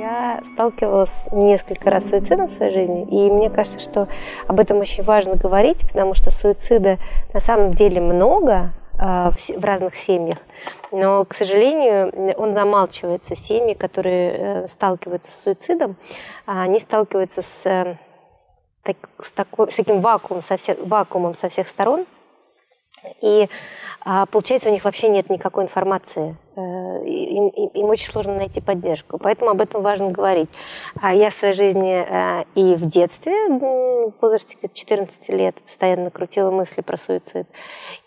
Я сталкивалась несколько раз с суицидом в своей жизни, и мне кажется, что об этом очень важно говорить, потому что суицида на самом деле много а, в разных семьях, но, к сожалению, он замалчивается. Семьи, которые э, сталкиваются с суицидом, они сталкиваются с, э, с, такой, с таким вакуумом со, всех, вакуумом со всех сторон, и а, получается, у них вообще нет никакой информации. Э, им, им очень сложно найти поддержку. Поэтому об этом важно говорить. А я в своей жизни э, и в детстве, в возрасте где-то 14 лет, постоянно крутила мысли про суицид.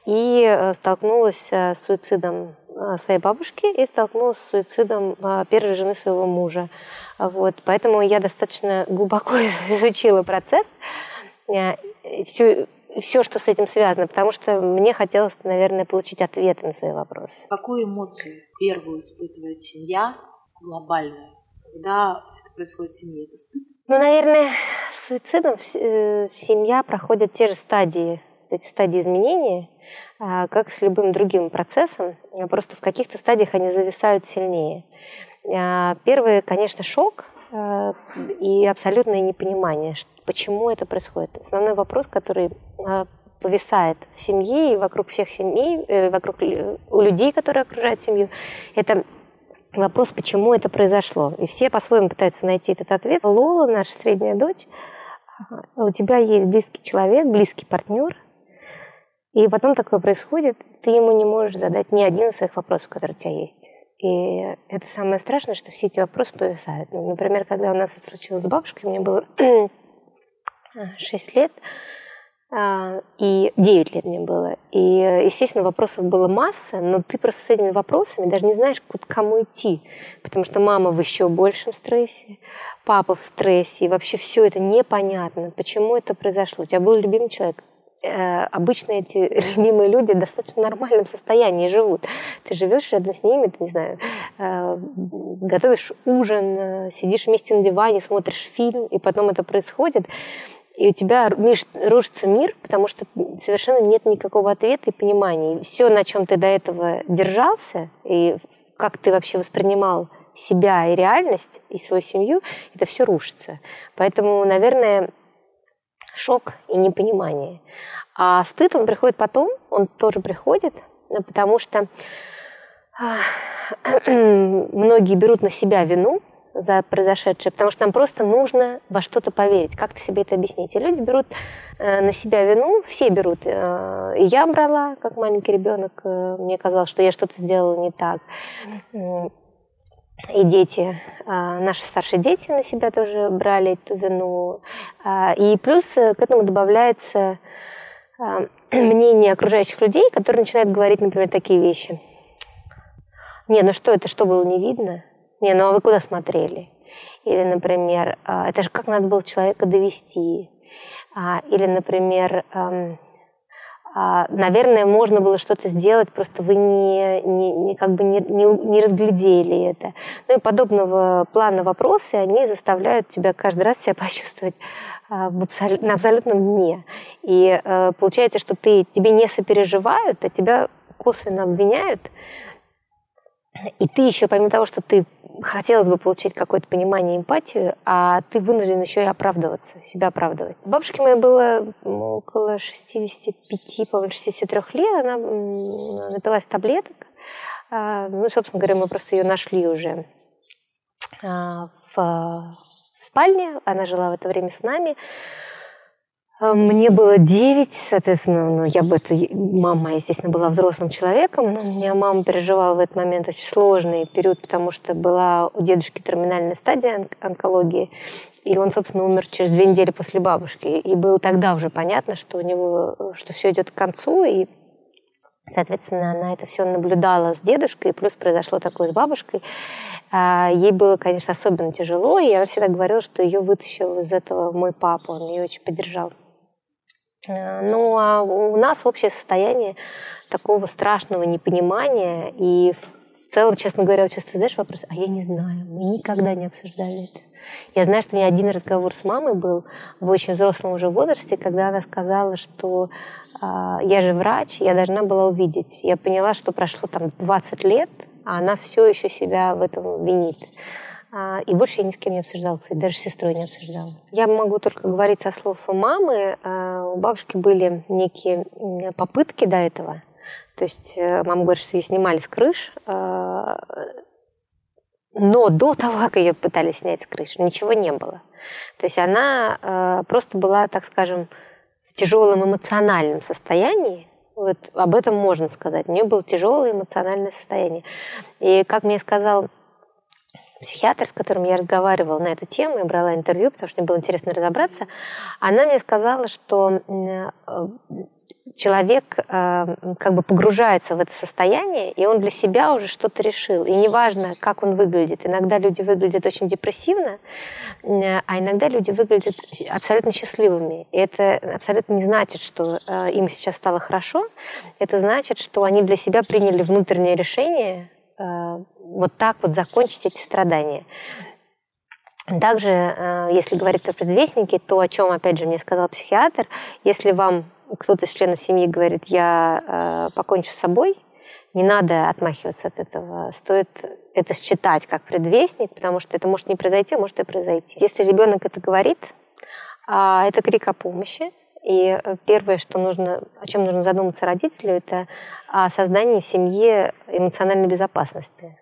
И э, столкнулась с суицидом своей бабушки и столкнулась с суицидом первой жены своего мужа. Вот. Поэтому я достаточно глубоко изучила процесс. Всю, все, что с этим связано, потому что мне хотелось, наверное, получить ответы на свои вопросы. Какую эмоцию первую испытывает семья глобальная, когда это происходит в семье? Это стыд? Ну, наверное, с суицидом э, семья проходит те же стадии, эти стадии изменения, а, как с любым другим процессом, просто в каких-то стадиях они зависают сильнее. А, первый, конечно, шок, и абсолютное непонимание, почему это происходит. Основной вопрос, который э, повисает в семье и вокруг всех семей, э, вокруг у людей, которые окружают семью, это вопрос, почему это произошло. И все по-своему пытаются найти этот ответ. Лола, наша средняя дочь, у тебя есть близкий человек, близкий партнер, и потом такое происходит, ты ему не можешь задать ни один из своих вопросов, которые у тебя есть. И это самое страшное, что все эти вопросы повисают. Ну, например, когда у нас это случилось с бабушкой, мне было 6 лет, а, и 9 лет мне было. И, естественно, вопросов было масса, но ты просто с этими вопросами даже не знаешь, к кому идти. Потому что мама в еще большем стрессе, папа в стрессе, и вообще все это непонятно, почему это произошло. У тебя был любимый человек, обычно эти любимые люди в достаточно нормальном состоянии живут. Ты живешь рядом с ними, ты, не знаю, э, готовишь ужин, э, сидишь вместе на диване, смотришь фильм, и потом это происходит, и у тебя рушится мир, потому что совершенно нет никакого ответа и понимания. Все, на чем ты до этого держался, и как ты вообще воспринимал себя и реальность, и свою семью, это все рушится. Поэтому, наверное, шок и непонимание. А стыд, он приходит потом, он тоже приходит, э, потому что а, многие берут на себя вину за произошедшее, потому что нам просто нужно во что-то поверить. Как ты себе это объяснить? И люди берут э, на себя вину, все берут. Э, и я брала, как маленький ребенок, мне казалось, что я что-то сделала не так и дети, а, наши старшие дети на себя тоже брали эту вину. А, и плюс к этому добавляется а, мнение окружающих людей, которые начинают говорить, например, такие вещи. Не, ну что, это что было не видно? Не, ну а вы куда смотрели? Или, например, это же как надо было человека довести? Или, например, наверное, можно было что-то сделать, просто вы не, не, не, как бы не, не, не разглядели это. Ну и подобного плана вопросы, они заставляют тебя каждый раз себя почувствовать а, абсолют, на абсолютном дне. И э, получается, что ты, тебе не сопереживают, а тебя косвенно обвиняют, и ты еще, помимо того, что ты хотелось бы получить какое-то понимание, эмпатию, а ты вынужден еще и оправдываться, себя оправдывать. Бабушке моей было около 65, по-моему, 63 лет, она напилась таблеток. А, ну, собственно говоря, мы просто ее нашли уже а, в, в спальне, она жила в это время с нами. А, мне было 9, соответственно, ну, я бы это... Мама, естественно, была взрослым человеком, но у меня мама переживала в этот момент очень сложный период, потому что была у дедушки терминальная стадия онкологии, и он, собственно, умер через две недели после бабушки. И было тогда уже понятно, что у него, что все идет к концу, и Соответственно, она это все наблюдала с дедушкой, и плюс произошло такое с бабушкой. А, ей было, конечно, особенно тяжело, и она всегда говорила, что ее вытащил из этого мой папа, он ее очень поддержал. Э, ну, а у нас общее состояние такого страшного непонимания и в целом, честно говоря, вот часто задаешь вопрос, а я не знаю, мы никогда не обсуждали это. Я знаю, что у меня один разговор с мамой был в очень взрослом уже возрасте, когда она сказала, что э, я же врач, я должна была увидеть. Я поняла, что прошло там 20 лет, а она все еще себя в этом винит. А, и больше я ни с кем не обсуждала, кстати, даже с сестрой не обсуждала. Я могу только говорить со слов мамы. А, у бабушки были некие попытки до этого. То есть э, мама говорит, что ее снимали с крыш, а, но до того, как ее пытались снять с крыши, ничего не было. То есть она просто была, так скажем, в тяжелом эмоциональном состоянии, вот об этом можно сказать. У нее было тяжелое эмоциональное состояние. И как мне сказал психиатр, с которым я разговаривала на эту тему, я брала интервью, потому что мне было интересно разобраться, она мне сказала, что э, человек э, как бы погружается в это состояние, и он для себя уже что-то решил. И неважно, как он выглядит. Иногда люди выглядят очень депрессивно, э, а иногда люди выглядят абсолютно счастливыми. И это абсолютно не значит, что им сейчас стало хорошо. Это значит, что они для себя приняли внутреннее решение вот так вот закончить эти страдания. Также, э, если говорить про предвестники, то, о чем, опять же, мне сказал психиатр, если вам кто-то из членов семьи говорит, я э, покончу с собой, не надо отмахиваться от этого. Стоит это считать как предвестник, потому что это может не произойти, а может и произойти. Если ребенок это говорит, а, это крик о помощи, и э, первое, что нужно, о чем нужно задуматься родителю, это о создании в семье эмоциональной безопасности.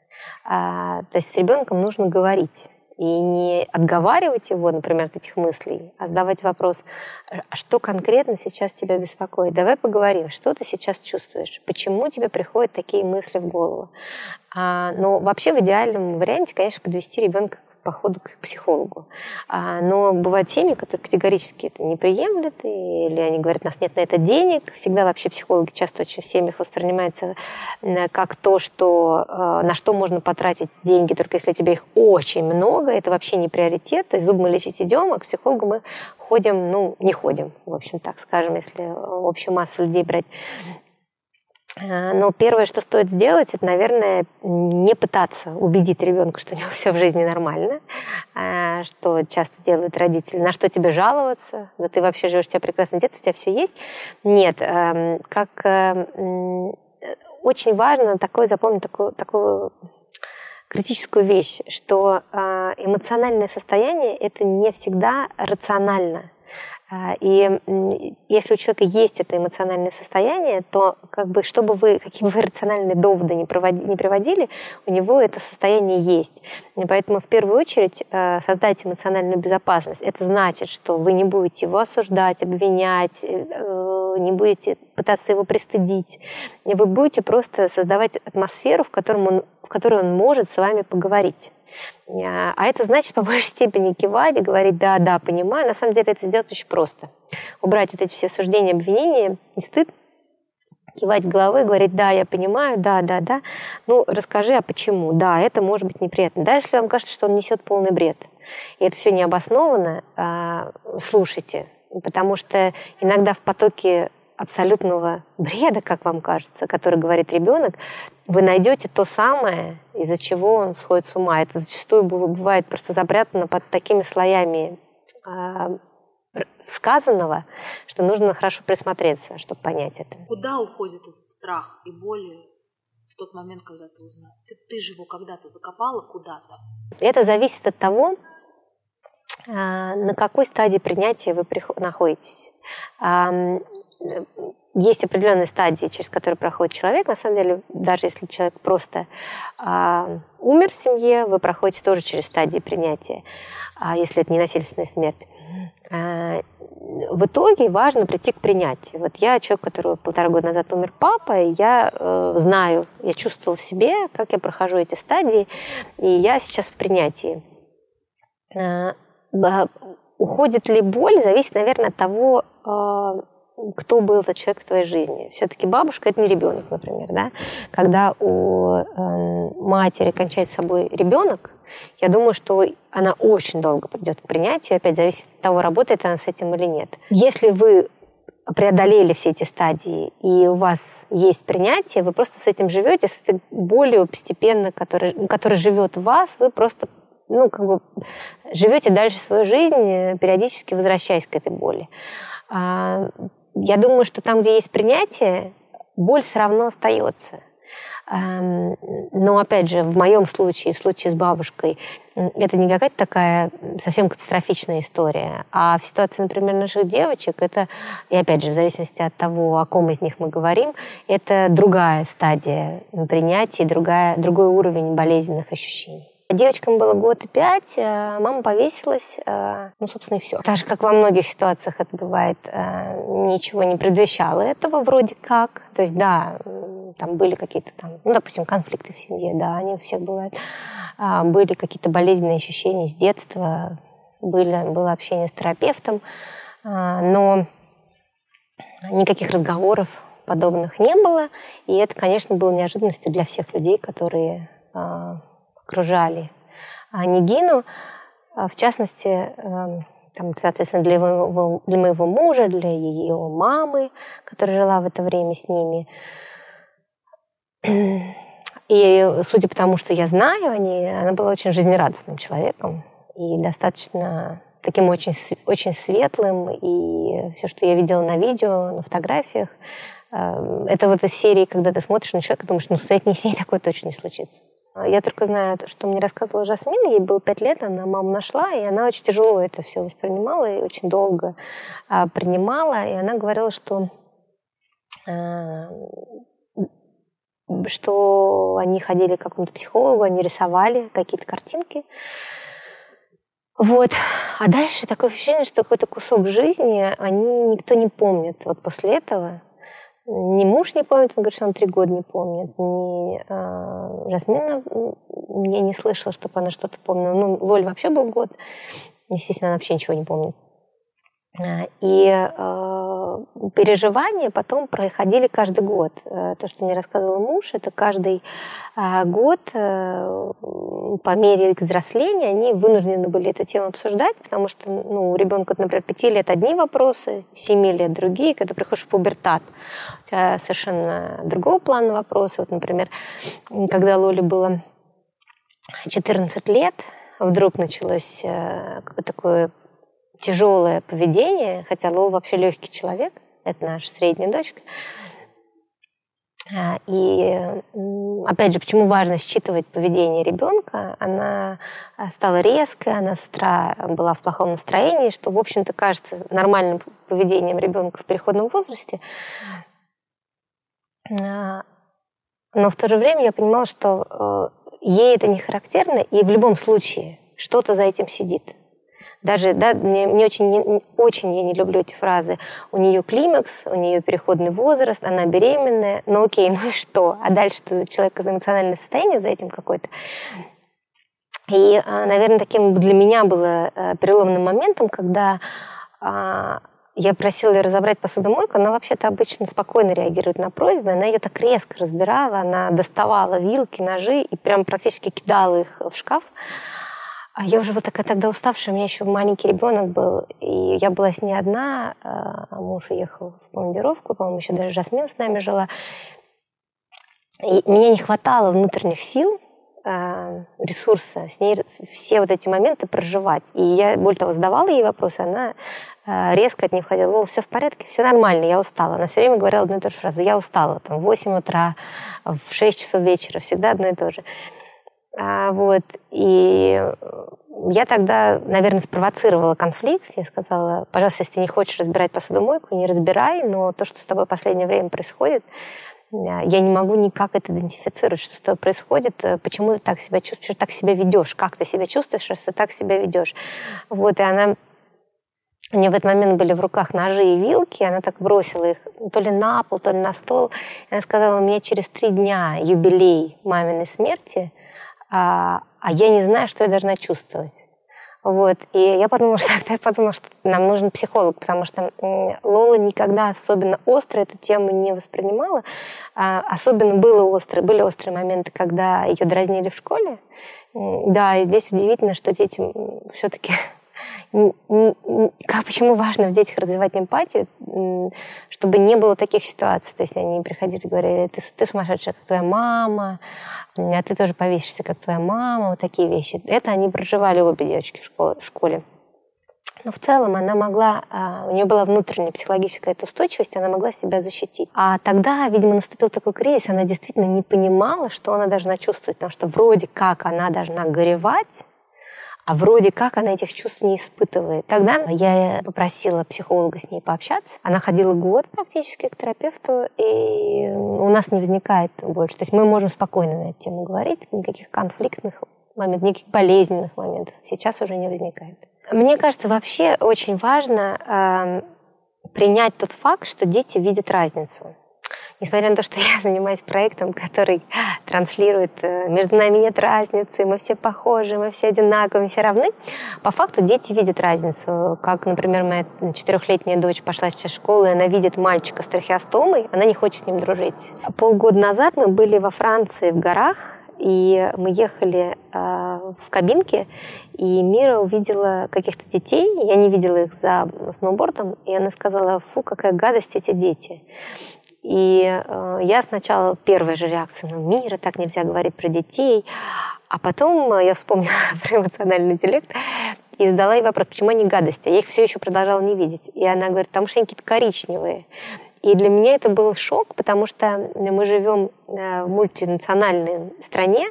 А, то есть с ребенком нужно говорить и не отговаривать его, например, от этих мыслей, а задавать вопрос, а что конкретно сейчас тебя беспокоит? Давай поговорим, что ты сейчас чувствуешь? Почему тебе приходят такие мысли в голову? А, но вообще в идеальном варианте, конечно, подвести ребенка походу к психологу. А, но бывают семьи, которые категорически это не приемлют, или они говорят, у нас нет на это денег. Всегда вообще психологи часто очень в семьях воспринимаются как то, что, а, на что можно потратить деньги, только если тебе их очень много, это вообще не приоритет. То есть зубы мы лечить идем, а к психологу мы ходим, ну, не ходим, в общем, так скажем, если общую массу людей брать. Э, но первое, что стоит сделать, это, наверное, не пытаться убедить ребенка, что у него все в жизни нормально, э, что часто делают родители, на что тебе жаловаться, да ты вообще живешь, у тебя прекрасное детство, у тебя все есть. Нет, эм, как эм, очень важно такое запомнить такую, такую критическую вещь, что э, эмоциональное состояние это не всегда рационально. А, и если у человека есть это эмоциональное состояние, то как бы, чтобы вы, какие бы рациональные доводы не, проводи, не приводили, у него это состояние есть. И поэтому в первую очередь э, создать эмоциональную безопасность. Это значит, что вы не будете его осуждать, обвинять, э, не будете пытаться его пристыдить. Вы будете просто создавать атмосферу, в, котором он, в которой он может с вами поговорить. А, а это значит по большей степени кивать и говорить «да, да, понимаю». На самом деле это сделать очень просто. Убрать вот эти все суждения, обвинения, не стыд, кивать головой, говорить «да, я понимаю, да, да, да». Ну, расскажи, а почему? Да, это может быть неприятно. Даже если вам кажется, что он несет полный бред, и это все необоснованно, а, слушайте. Потому что иногда в потоке абсолютного бреда, как вам кажется, который говорит ребенок, вы найдете то самое, из-за чего он сходит с ума. Это зачастую бывает просто запрятано под такими слоями э, сказанного, что нужно хорошо присмотреться, чтобы понять это. Куда уходит этот страх и боль в тот момент, когда ты узнал? Ты, ты же его когда-то закопала куда-то. Это зависит от того, а, на какой стадии принятия вы находитесь есть определенные стадии, через которые проходит человек. На самом деле, даже если человек просто э, умер в семье, вы проходите тоже через стадии принятия, э, если это не насильственная смерть. В итоге важно прийти к принятию. Вот я человек, который полтора года назад умер папа, и я э, знаю, я чувствовала в себе, как я прохожу эти стадии, и я сейчас в принятии. Э, уходит ли боль, зависит, наверное, от того, э, кто был этот человек в твоей жизни. Все-таки бабушка это не ребенок, например, да. Когда у э, матери кончает с собой ребенок, я думаю, что она очень долго придет к принятию. Опять зависит от того, работает она с этим или нет. Если вы преодолели все эти стадии, и у вас есть принятие, вы просто с этим живете, с этой болью постепенно, которая, которая живет в вас, вы просто ну, как бы живете дальше свою жизнь, периодически возвращаясь к этой боли. А, я думаю, что там, где есть принятие, боль все равно остается. Эм, но, опять же, в моем случае, в случае с бабушкой, это не какая-то такая совсем катастрофичная история. А в ситуации, например, наших девочек, это, и опять же, в зависимости от того, о ком из них мы говорим, это другая стадия принятия, другая, другой уровень болезненных ощущений. Девочкам было год и пять, э, мама повесилась, э, ну, собственно, и все. Так же, как во многих ситуациях это бывает, э, ничего не предвещало этого вроде как. То есть, да, там были какие-то там, ну, допустим, конфликты в семье, да, они у всех бывают. А, были какие-то болезненные ощущения с детства, были, было общение с терапевтом, но никаких разговоров подобных не было. И это, конечно, было неожиданностью для всех людей, которые а, окружали Нигину. В частности, там, соответственно, для моего, для моего мужа, для ее мамы, которая жила в это время с ними. И судя по тому, что я знаю, они, она была очень жизнерадостным человеком и достаточно таким очень, очень светлым. И все, что я видела на видео, на фотографиях, э, это вот из серии, когда ты смотришь на человека, думаешь, ну, с этой с ней такое точно не случится. Я только знаю, что мне рассказывала Жасмина, ей было пять лет, она маму нашла, и она очень тяжело это все воспринимала и очень долго а, принимала. И она говорила, что а, что они ходили к какому-то психологу, они рисовали какие-то картинки. Вот. А дальше такое ощущение, что какой-то кусок жизни они никто не помнит. Вот после этого ни муж не помнит, он говорит, что он три года не помнит, ни э, Жасмина я не слышала, чтобы она что-то помнила. Ну, Лоль вообще был год, естественно, она вообще ничего не помнит. Э, и э, переживания потом проходили каждый год. Э, то, что мне рассказывал муж, это каждый год по мере взросления они вынуждены были эту тему обсуждать, потому что ну, у ребенка, например, пяти лет одни вопросы, семи лет другие. Когда приходишь в пубертат, у тебя совершенно другого плана вопросы. Вот, например, когда Лоле было 14 лет, вдруг началось такое тяжелое поведение, хотя Лол вообще легкий человек, это наша средняя дочка. А, и опять же, почему важно считывать поведение ребенка? Она а, стала резкой, она с утра была в плохом настроении, что, в общем-то, кажется нормальным поведением ребенка в переходном возрасте. А, но в то же время я понимала, что э, ей это не характерно, и в любом случае что-то за этим сидит. Даже, да, мне, мне очень, не, очень я не люблю эти фразы. У нее климакс, у нее переходный возраст, она беременная. Ну окей, ну и что? А дальше человек эмоциональное состояние за этим какое-то. И, а, наверное, таким для меня было э, переломным моментом, когда а, я просила ее разобрать посудомойку, она вообще-то обычно спокойно реагирует на просьбы, она ее так резко разбирала, она доставала вилки, ножи и прям практически кидала их в шкаф. А я уже вот такая тогда уставшая, у меня еще маленький ребенок был, и я была с ней одна, а муж уехал в командировку, по-моему, еще даже Жасмин с нами жила. И мне не хватало внутренних сил, а, ресурса, с ней все вот эти моменты проживать. И я, более того, задавала ей вопросы, она а, резко от них ходила, все в порядке, все нормально, я устала. Она все время говорила одну и ту же фразу, я устала, там, в 8 утра, в 6 часов вечера, всегда одно и то же. А, вот, и я тогда, наверное, спровоцировала конфликт. Я сказала, пожалуйста, если ты не хочешь разбирать посудомойку, не разбирай, но то, что с тобой в последнее время происходит, я не могу никак это идентифицировать, что с тобой происходит, почему ты так себя чувствуешь, так себя ведешь, как ты себя чувствуешь, что ты так себя ведешь. Вот, и она у нее в этот момент были в руках ножи и вилки, она так бросила их то ли на пол, то ли на стол. И она сказала, у меня через три дня юбилей маминой смерти, а, а я не знаю, что я должна чувствовать. Вот. И я подумала, что я подумала, что нам нужен психолог, потому что Лола никогда особенно остро эту тему не воспринимала. А, особенно было острые, были острые моменты, когда ее дразнили в школе. Да, и здесь удивительно, что дети все-таки как, почему важно в детях развивать эмпатию, чтобы не было таких ситуаций. То есть они приходили и говорили, ты, ты сумасшедшая, как твоя мама, а ты тоже повесишься, как твоя мама, вот такие вещи. Это они проживали обе девочки в школе. В школе. Но в целом она могла, а, у нее была внутренняя психологическая эта устойчивость, она могла себя защитить. А тогда, видимо, наступил такой кризис, она действительно не понимала, что она должна чувствовать, потому что вроде как она должна горевать, а вроде как она этих чувств не испытывает. Тогда я попросила психолога с ней пообщаться. Она ходила год практически к терапевту, и у нас не возникает больше. То есть мы можем спокойно на эту тему говорить, никаких конфликтных моментов, никаких болезненных моментов сейчас уже не возникает. Мне кажется, вообще очень важно э, принять тот факт, что дети видят разницу. Несмотря на то, что я занимаюсь проектом, который транслирует э, «между нами нет разницы, мы все похожи, мы все одинаковые, мы все равны», по факту дети видят разницу. Как, например, моя четырехлетняя дочь пошла сейчас в школу, и она видит мальчика с трахеостомой, она не хочет с ним дружить. Полгода назад мы были во Франции в горах, и мы ехали э, в кабинке, и Мира увидела каких-то детей, я не видела их за сноубордом, и она сказала, фу, какая гадость эти дети. И э, я сначала, первая же реакция, ну, Мира, так нельзя говорить про детей, а потом я вспомнила про эмоциональный интеллект и задала ей вопрос, почему они гадости. Я их все еще продолжала не видеть. И она говорит, потому что они какие-то коричневые. И для меня это был шок, потому что мы живем э, в мультинациональной стране,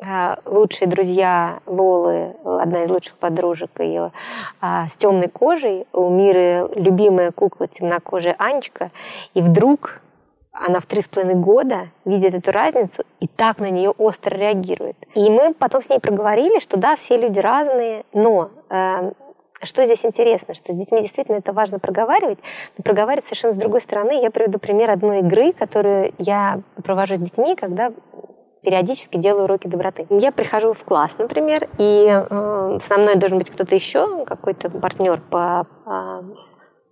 э, лучшие друзья Лолы, одна из лучших подружек ее, с темной кожей, у Миры любимая кукла темнокожая Анечка, и вдруг она в три с половиной года видит эту разницу и так на нее остро реагирует. И мы потом с ней проговорили, что да, все люди разные, но э, что здесь интересно, что с детьми действительно это важно проговаривать, но проговаривать совершенно с другой стороны. Я приведу пример одной игры, которую я провожу с детьми, когда периодически делаю уроки доброты. Я прихожу в класс, например, и э, со мной должен быть кто-то еще, какой-то партнер по, по,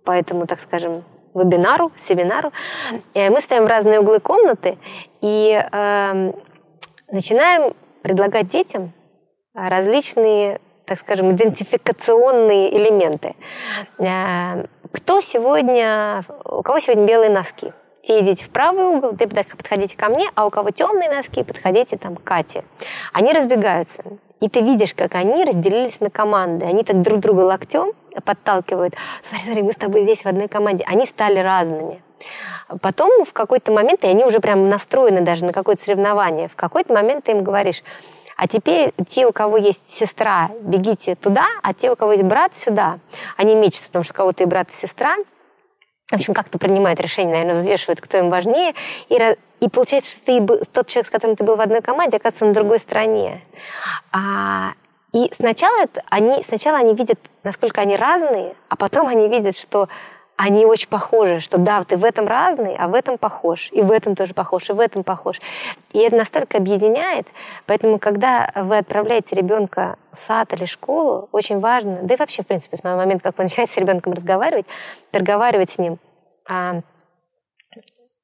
по этому, так скажем, вебинару, семинару. Мы ставим в разные углы комнаты и э, начинаем предлагать детям различные так скажем, идентификационные элементы. Кто сегодня, у кого сегодня белые носки? Те идите в правый угол, те подходите ко мне, а у кого темные носки, подходите там к Кате. Они разбегаются. И ты видишь, как они разделились на команды. Они так друг друга локтем подталкивают. Смотри, смотри, мы с тобой здесь в одной команде. Они стали разными. Потом в какой-то момент, и они уже прям настроены даже на какое-то соревнование, в какой-то момент ты им говоришь, а теперь те, у кого есть сестра, бегите туда, а те, у кого есть брат, сюда. Они мечутся, потому что у кого-то и брат, и сестра. В общем, как-то принимают решение, наверное, взвешивают, кто им важнее. И, и получается, что ты, тот человек, с которым ты был в одной команде, оказывается на другой стороне. А, и сначала, это, они, сначала они видят, насколько они разные, а потом они видят, что они очень похожи, что да, ты в этом разный, а в этом похож, и в этом тоже похож, и в этом похож. И это настолько объединяет, поэтому, когда вы отправляете ребенка в сад или школу, очень важно, да и вообще, в принципе, с моего момента, как вы начинаете с ребенком разговаривать, разговаривать с ним, а,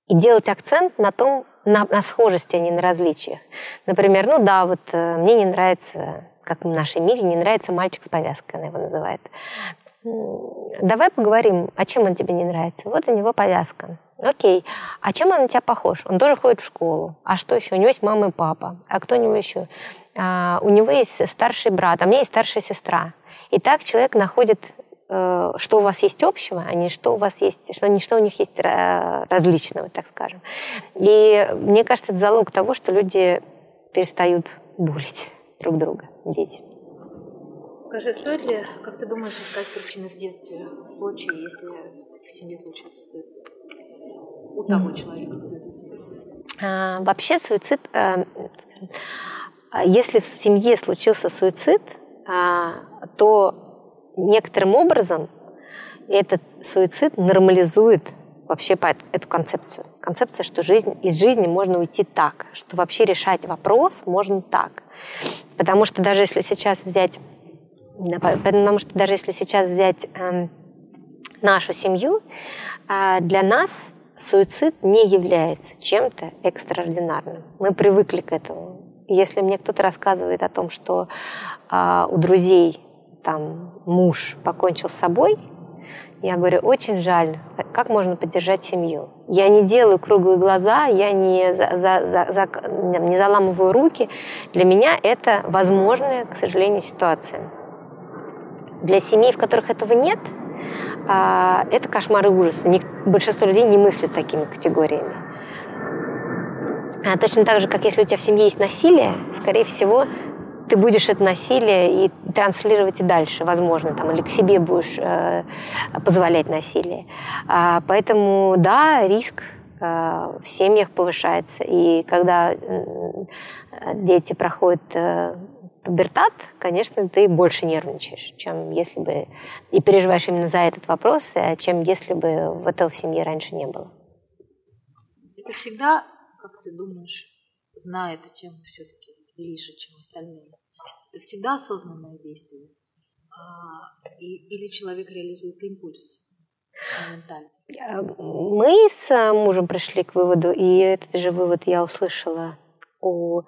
и делать акцент на том, на, на схожести, а не на различиях. Например, ну да, вот э, мне не нравится, как в нашей мире, не нравится мальчик с повязкой, она его называет. Давай поговорим, а чем он тебе не нравится. Вот у него повязка. Окей. А чем он на тебя похож? Он тоже ходит в школу. А что еще? У него есть мама и папа. А кто у него еще? А, у него есть старший брат, а у меня есть старшая сестра. И так человек находит, э, что у вас есть общего, а не что у вас есть, что, не что у них есть э, различного, так скажем. И мне кажется, это залог того, что люди перестают булить друг друга, дети. Скажи, стоит ли, как ты думаешь, искать причины в детстве в случае, если в семье случился суицид? У того человека, а, Вообще суицид, а, если в семье случился суицид, а, то некоторым образом этот суицид нормализует вообще эту концепцию. Концепция, что жизнь, из жизни можно уйти так, что вообще решать вопрос можно так. Потому что даже если сейчас взять Потому что даже если сейчас взять э, нашу семью, э, для нас суицид не является чем-то экстраординарным. Мы привыкли к этому. Если мне кто-то рассказывает о том, что э, у друзей там муж покончил с собой, я говорю, очень жаль, как можно поддержать семью? Я не делаю круглые глаза, я не, за, за, за, не заламываю руки. Для меня это возможная, к сожалению, ситуация. Для семей, в которых этого нет, а, это кошмар и ужас. Большинство людей не мыслят такими категориями. А точно так же, как если у тебя в семье есть насилие, скорее всего, ты будешь это насилие и транслировать и дальше, возможно, там, или к себе будешь э, позволять насилие. А, поэтому, да, риск э, в семьях повышается. И когда дети проходят э, пубертат, конечно, ты больше нервничаешь, чем если бы... И переживаешь именно за этот вопрос, э, чем если бы этого в семье раньше не было. Это всегда, как ты думаешь, зная эту тему все-таки ближе, чем остальные, это всегда осознанное действие? А, и, или человек реализует импульс моментально? Э, мы с мужем пришли к выводу, и этот же вывод я услышала у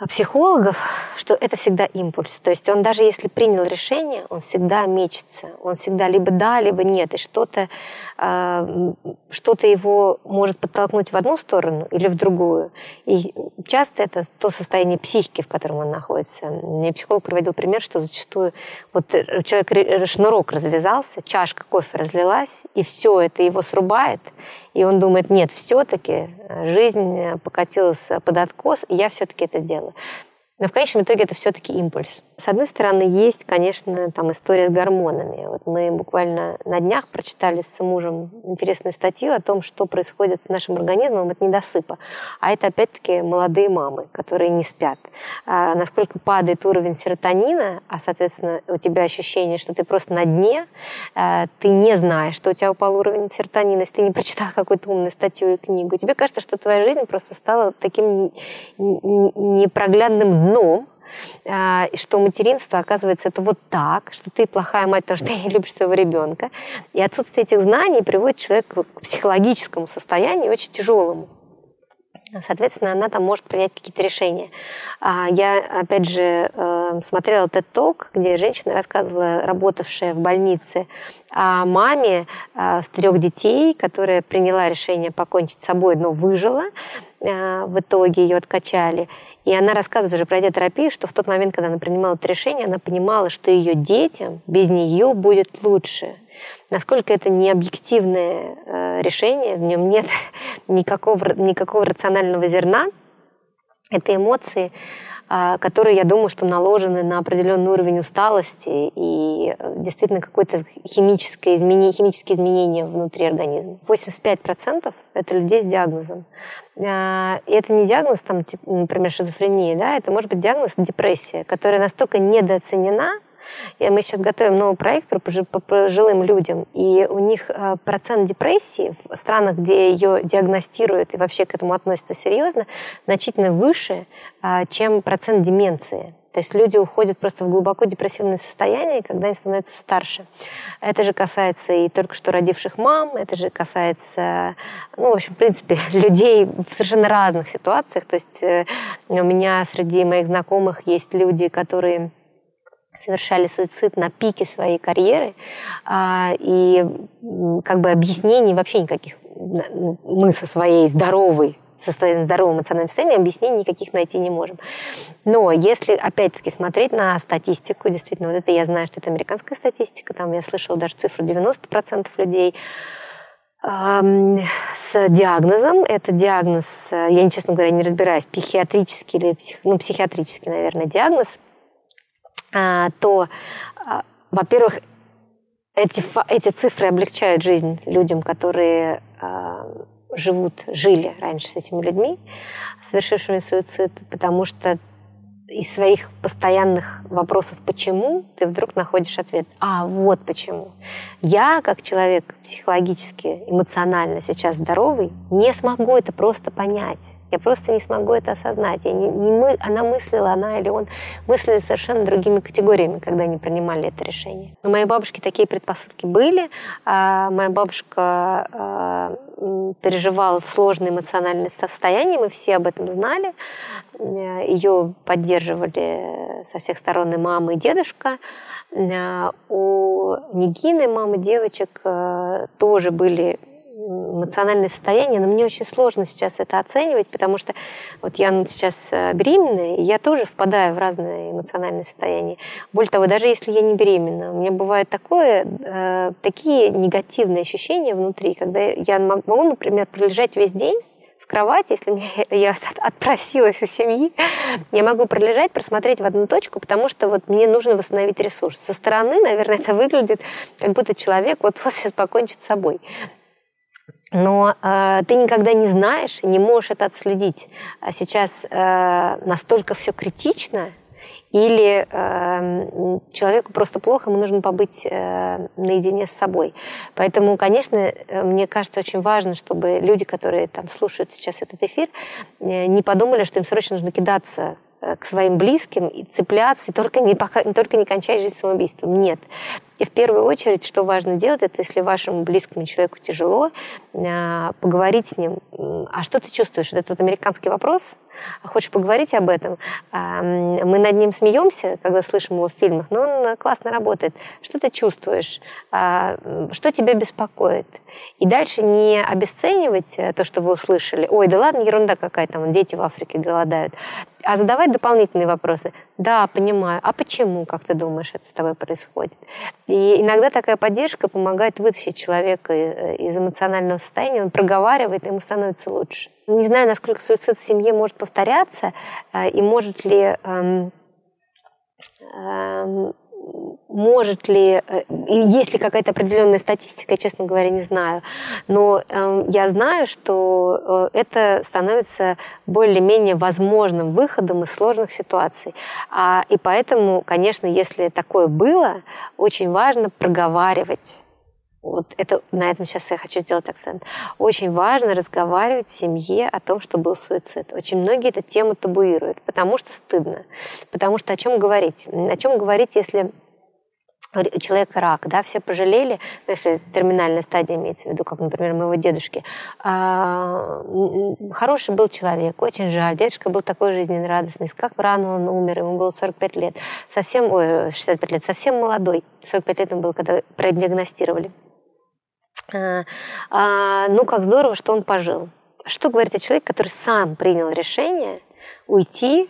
а психологов, что это всегда импульс. То есть он даже если принял решение, он всегда мечется. Он всегда либо да, либо нет. И что-то э, что его может подтолкнуть в одну сторону или в другую. И часто это то состояние психики, в котором он находится. Мне психолог приводил пример, что зачастую вот человек шнурок развязался, чашка кофе разлилась, и все это его срубает. И он думает, нет, все-таки жизнь покатилась под откос, и я все-таки это сделаю. Но в конечном итоге это все-таки импульс. С одной стороны, есть, конечно, там история с гормонами. Вот мы буквально на днях прочитали с мужем интересную статью о том, что происходит с нашим организмом от недосыпа. А это, опять-таки, молодые мамы, которые не спят. А насколько падает уровень серотонина, а, соответственно, у тебя ощущение, что ты просто на дне, а, ты не знаешь, что у тебя упал уровень серотонина, если ты не прочитал какую-то умную статью или книгу. Тебе кажется, что твоя жизнь просто стала таким непроглядным дном, а, и что материнство, оказывается, это вот так, что ты плохая мать, потому что ты не любишь своего ребенка. И отсутствие этих знаний приводит человека к психологическому состоянию очень тяжелому. Соответственно, она там может принять какие-то решения. А, я, опять же, э, смотрела этот ток, где женщина рассказывала, работавшая в больнице, о маме э, с трех детей, которая приняла решение покончить с собой, но выжила. Э, в итоге ее откачали. И она рассказывает, уже пройдя терапию, что в тот момент, когда она принимала это решение, она понимала, что ее детям без нее будет лучше. Насколько это не объективное э, решение, в нем нет никакого, никакого рационального зерна, это эмоции, а, которые, я думаю, что наложены на определенный уровень усталости и э, действительно какое-то химическое изменение, химические изменения внутри организма. 85% это людей с диагнозом. А, и это не диагноз, там, например, шизофрения, да, это может быть диагноз депрессия, которая настолько недооценена, и мы сейчас готовим новый проект про пожилым людям, и у них э, процент депрессии в странах, где ее диагностируют и вообще к этому относятся серьезно, значительно выше, э, чем процент деменции. То есть люди уходят просто в глубоко депрессивное состояние, когда они становятся старше. Это же касается и только что родивших мам, это же касается, ну, в общем, в принципе, людей в совершенно разных ситуациях. То есть э, у меня среди моих знакомых есть люди, которые совершали суицид на пике своей карьеры, а, и как бы объяснений вообще никаких мы со своей здоровой со своим здоровым эмоциональным состоянием объяснений никаких найти не можем. Но если, опять-таки, смотреть на статистику, действительно, вот это я знаю, что это американская статистика, там я слышала даже цифру 90% людей, с диагнозом. Это диагноз, я, честно говоря, не разбираюсь, психиатрический или псих, ну, психиатрический, наверное, диагноз – то, а, во-первых, эти, эти цифры облегчают жизнь людям, которые а, живут, жили раньше с этими людьми, совершившими суицид, потому что из своих постоянных вопросов «почему» ты вдруг находишь ответ «а, вот почему». Я, как человек психологически, эмоционально сейчас здоровый, не смогу это просто понять. Я просто не смогу это осознать. Я не, не мы, она мыслила, она или он мыслили совершенно другими категориями, когда они принимали это решение. У моей бабушки такие предпосылки были. А моя бабушка а, переживала сложное эмоциональное состояние, мы все об этом знали. Ее поддерживали со всех сторон и мама, и дедушка. У Нигины, мамы девочек, тоже были эмоциональное состояние, но мне очень сложно сейчас это оценивать, потому что вот я сейчас э, беременная, и я тоже впадаю в разные эмоциональные состояния. Более того, даже если я не беременна, у меня бывает такое, э, такие негативные ощущения внутри, когда я могу, например, пролежать весь день, кровать, если мне, я отпросилась у семьи, я могу пролежать, просмотреть в одну точку, потому что вот мне нужно восстановить ресурс. Со стороны, наверное, это выглядит, как будто человек вот-вот сейчас покончит с собой. Но э, ты никогда не знаешь не можешь это отследить. А сейчас э, настолько все критично, или э, человеку просто плохо, ему нужно побыть э, наедине с собой. Поэтому, конечно, э, мне кажется, очень важно, чтобы люди, которые там слушают сейчас этот эфир, э, не подумали, что им срочно нужно кидаться к своим близким и цепляться, и только не, только не кончать жизнь самоубийством. Нет. И в первую очередь, что важно делать, это если вашему близкому человеку тяжело, э, поговорить с ним. А что ты чувствуешь? Это вот американский вопрос. Хочешь поговорить об этом? Мы над ним смеемся, когда слышим его в фильмах, но он классно работает. Что ты чувствуешь? А, что тебя беспокоит? И дальше не обесценивать э, то, что вы услышали. Ой, да ладно, ерунда какая там, дети в Африке голодают а задавать дополнительные вопросы. Да, понимаю. А почему, как ты думаешь, это с тобой происходит? И иногда такая поддержка помогает вытащить человека из эмоционального состояния, он проговаривает, ему становится лучше. Не знаю, насколько суицид в семье может повторяться, э, и может ли эм, эм, может ли, э, есть ли какая-то определенная статистика, я, честно говоря, не знаю. Но э, я знаю, что э, это становится более-менее возможным выходом из сложных ситуаций. А, и поэтому, конечно, если такое было, очень важно проговаривать вот это, на этом сейчас я хочу сделать акцент. Очень важно разговаривать в семье о том, что был суицид. Очень многие эту тему табуируют, потому что стыдно. Потому что о чем говорить? О чем говорить, если у человека рак, да, все пожалели, ну, если терминальная стадия имеется в виду, как, например, моего дедушки. А, хороший был человек, очень жаль. Дедушка был такой жизнерадостный. Как рано он умер, ему было 45 лет. Совсем, ой, 65 лет, совсем молодой. 45 лет он был, когда продиагностировали. А, а, ну, как здорово, что он пожил. Что говорит о человеке, который сам принял решение уйти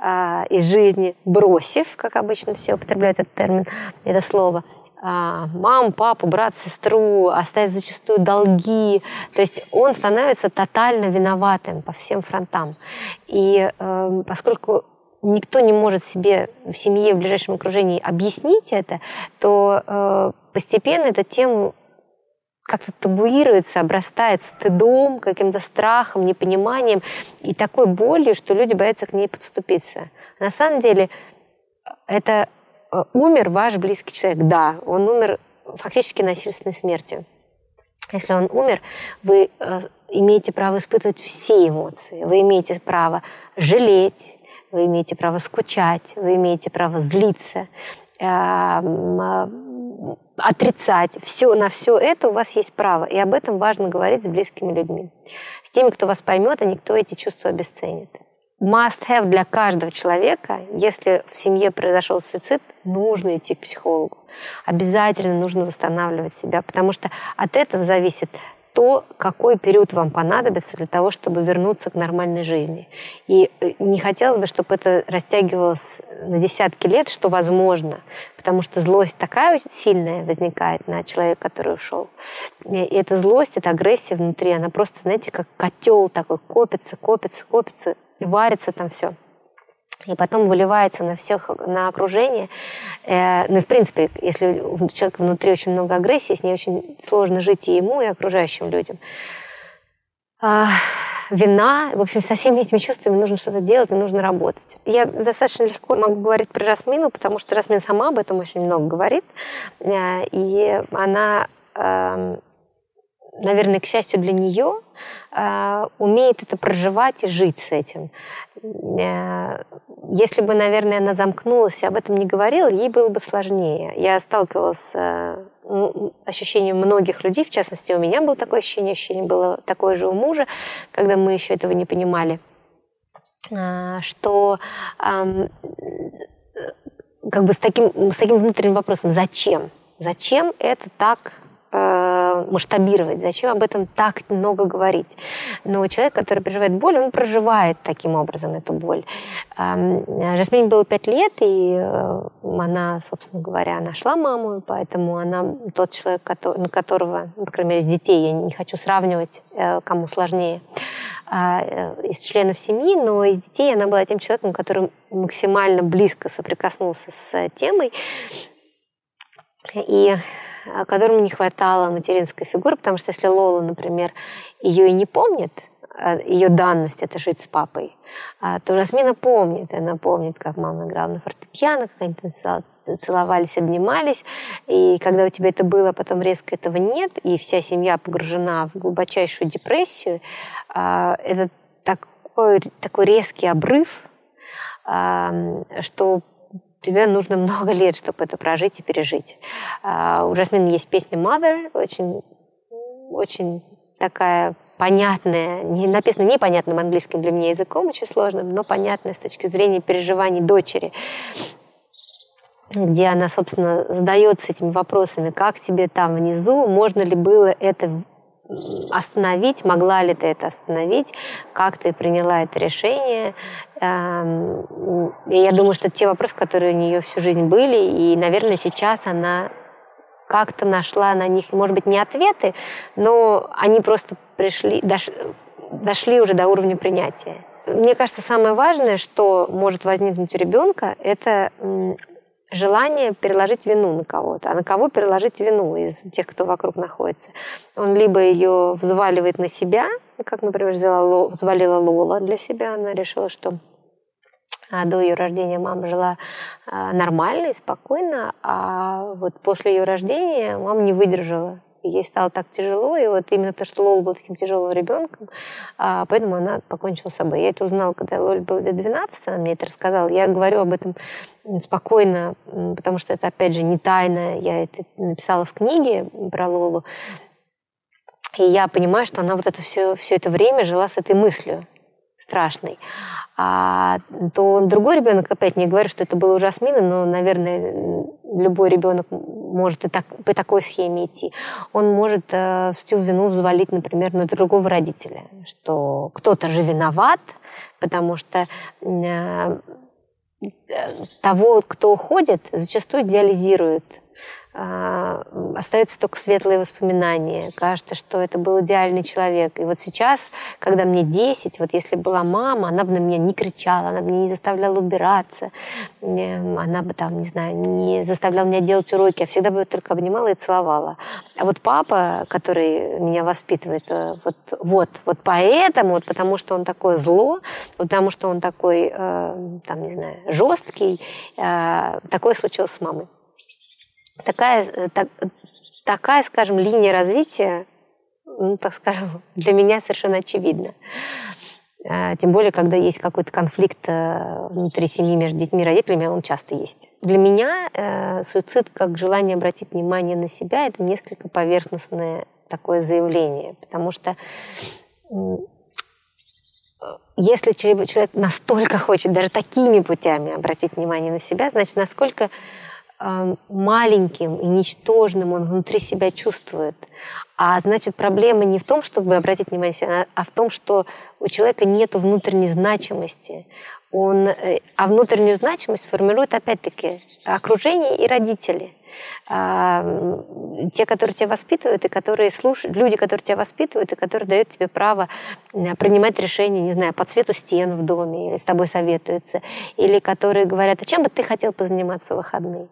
а, из жизни, бросив, как обычно все употребляют этот термин, это слово, а, маму, папу, брат, сестру, оставив зачастую долги. То есть он становится тотально виноватым по всем фронтам. И э, поскольку никто не может себе в семье, в ближайшем окружении объяснить это, то э, постепенно эту тему как-то табуируется, обрастает стыдом, каким-то страхом, непониманием и такой болью, что люди боятся к ней подступиться. На самом деле это э, умер ваш близкий человек. Да, он умер фактически насильственной смертью. Если он умер, вы э, имеете право испытывать все эмоции. Вы имеете право жалеть, вы имеете право скучать, вы имеете право злиться, эм, отрицать. Все, на все это у вас есть право. И об этом важно говорить с близкими людьми. С теми, кто вас поймет, а никто эти чувства обесценит. Must-have для каждого человека, если в семье произошел суицид, нужно идти к психологу. Обязательно нужно восстанавливать себя, потому что от этого зависит то, какой период вам понадобится для того, чтобы вернуться к нормальной жизни. И э, не хотелось бы, чтобы это растягивалось на десятки лет, что возможно, потому что злость такая сильная возникает на человека, который ушел. И эта злость, эта агрессия внутри, она просто, знаете, как котел такой копится, копится, копится, варится там все и потом выливается на всех, на окружение. Э, ну и в принципе, если у человека внутри очень много агрессии, с ней очень сложно жить и ему, и окружающим людям. А, вина, в общем, со всеми этими чувствами нужно что-то делать и нужно работать. Я достаточно легко могу говорить про Жасмину, потому что Жасмин сама об этом очень много говорит, э, и она эм, наверное, к счастью для нее, э, умеет это проживать и жить с этим. Э, если бы, наверное, она замкнулась и об этом не говорила, ей было бы сложнее. Я сталкивалась с э, ощущением многих людей, в частности, у меня было такое ощущение, ощущение было такое же у мужа, когда мы еще этого не понимали, что как бы с таким, с таким внутренним вопросом, зачем? Зачем это так масштабировать, зачем об этом так много говорить. Но человек, который переживает боль, он проживает таким образом эту боль. Жасмине было пять лет, и э, она, собственно говоря, нашла маму, поэтому она тот человек, на которого, по крайней мере, из детей, я не хочу сравнивать, э, кому сложнее, а, из членов семьи, но из детей она была тем человеком, который максимально близко соприкоснулся с темой и которому не хватало материнской фигуры, потому что если Лола, например, ее и не помнит, а, ее данность это жить с папой, а, то Жасмина помнит, она помнит, как мама играла на фортепиано, как они целовались, обнимались, и когда у тебя это было, потом резко этого нет, и вся семья погружена в глубочайшую депрессию, это такой, такой резкий обрыв, что тебе нужно много лет, чтобы это прожить и пережить. Uh, у Жасмины есть песня Mother, очень, очень такая понятная, не, написана непонятным английским для меня языком, очень сложным, но понятная с точки зрения переживаний дочери где она, собственно, задается этими вопросами, как тебе там внизу, можно ли было это остановить, могла ли ты это остановить, как ты приняла это решение. Эм, и я думаю, что те вопросы, которые у нее всю жизнь были, и, наверное, сейчас она как-то нашла на них, может быть, не ответы, но они просто пришли, дош, дошли уже до уровня принятия. Мне кажется, самое важное, что может возникнуть у ребенка, это желание переложить вину на кого-то. А на кого переложить вину из тех, кто вокруг находится? Он либо ее взваливает на себя, как, например, взяла, взвалила Лола для себя. Она решила, что а, до ее рождения мама жила а, нормально и спокойно, а вот после ее рождения мама не выдержала ей стало так тяжело, и вот именно то, что Лола был таким тяжелым ребенком, а, поэтому она покончила с собой. Я это узнала, когда Лоле было лет 12, она мне это рассказала. Я говорю об этом спокойно, потому что это, опять же, не тайна. Я это написала в книге про Лолу. И я понимаю, что она вот это все, все это время жила с этой мыслью страшной. А, то другой ребенок, опять не говорю, что это было у Жасмины, но, наверное, любой ребенок может и так, по такой схеме идти. Он может э, всю вину взвалить, например, на другого родителя, что кто-то же виноват, потому что э, того, кто уходит, зачастую идеализируют а, остаются только светлые воспоминания. Кажется, что это был идеальный человек. И вот сейчас, когда мне 10, вот если была мама, она бы на меня не кричала, она бы меня не заставляла убираться, она бы там, не знаю, не заставляла меня делать уроки, а всегда бы только обнимала и целовала. А вот папа, который меня воспитывает, э, вот, вот, вот поэтому, вот потому что он такое зло, потому что он такой, э, там, не знаю, жесткий, э, такое случилось с мамой такая, э, так, такая, скажем, линия развития, ну, так скажем, для меня совершенно очевидна. А, тем более, когда есть какой-то конфликт э, внутри семьи между детьми и родителями, он часто есть. Для меня э, суицид как желание обратить внимание на себя – это несколько поверхностное такое заявление, потому что если человек настолько хочет даже такими путями обратить внимание на себя, значит, насколько маленьким и ничтожным он внутри себя чувствует. А значит, проблема не в том, чтобы обратить внимание, а в том, что у человека нет внутренней значимости. Он, э, а внутреннюю значимость формируют, опять-таки, окружение и родители – те, которые тебя воспитывают, и которые слушают, люди, которые тебя воспитывают, и которые дают тебе право принимать решения, не знаю, по цвету стен в доме, или с тобой советуются, или которые говорят, а чем бы ты хотел позаниматься в выходные?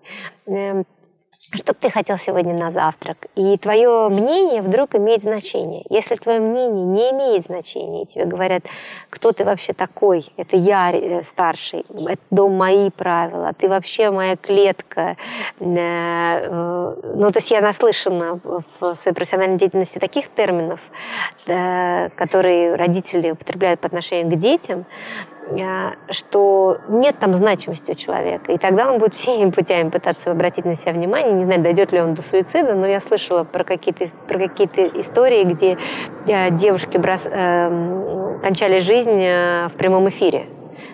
Что бы ты хотел сегодня на завтрак? И твое мнение вдруг имеет значение. Если твое мнение не имеет значения, и тебе говорят, кто ты вообще такой, это я э, старший, это дом мои правила, ты вообще моя клетка. Э, э, ну, то есть я наслышана в своей профессиональной деятельности таких терминов, которые родители употребляют по отношению к детям, что нет там значимости у человека. И тогда он будет всеми путями пытаться обратить на себя внимание. Не знаю, дойдет ли он до суицида, но я слышала про какие-то про какие-то истории, где а, девушки брос, э, кончали жизнь э, в прямом эфире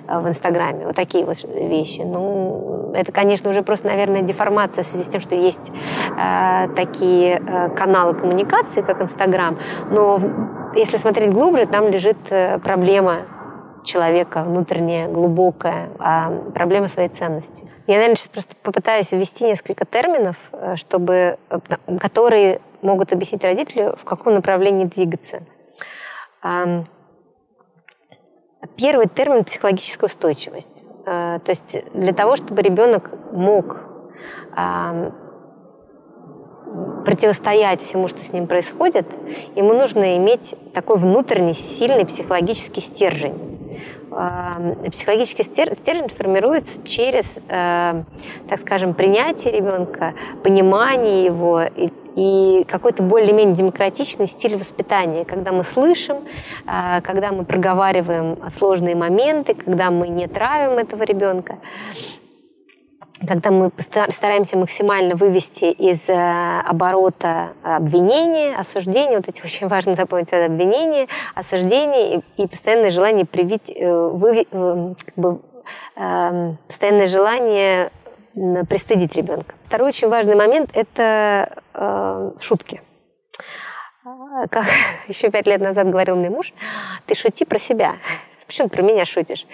в Инстаграме. Вот такие вот вещи. Ну, это, конечно, уже просто, наверное, деформация в связи с тем, что есть э, такие э, каналы коммуникации, как Инстаграм. Но если смотреть глубже, там лежит проблема человека внутренняя, глубокая, а проблема своей ценности. Я, наверное, сейчас просто попытаюсь ввести несколько терминов, э, чтобы, э, которые могут объяснить родителю, в каком направлении двигаться. Первый термин – психологическая устойчивость. Э, то есть для того, чтобы ребенок мог противостоять всему, что с ним происходит, ему нужно иметь такой внутренний сильный психологический стержень психологический стержень формируется через, э, так скажем, принятие ребенка, понимание его и, и какой-то более-менее демократичный стиль воспитания, когда мы слышим, э, когда мы проговариваем сложные моменты, когда мы не травим этого ребенка когда мы стараемся максимально вывести из э, оборота обвинения, осуждения, вот эти очень важно запомнить, это обвинение, осуждение и, и постоянное желание привить, э, вы, э, как бы, постоянное желание пристыдить ребенка. Второй очень важный момент – это шутки. Как еще пять лет назад говорил мне муж, ты шути про себя. Почему про меня шутишь?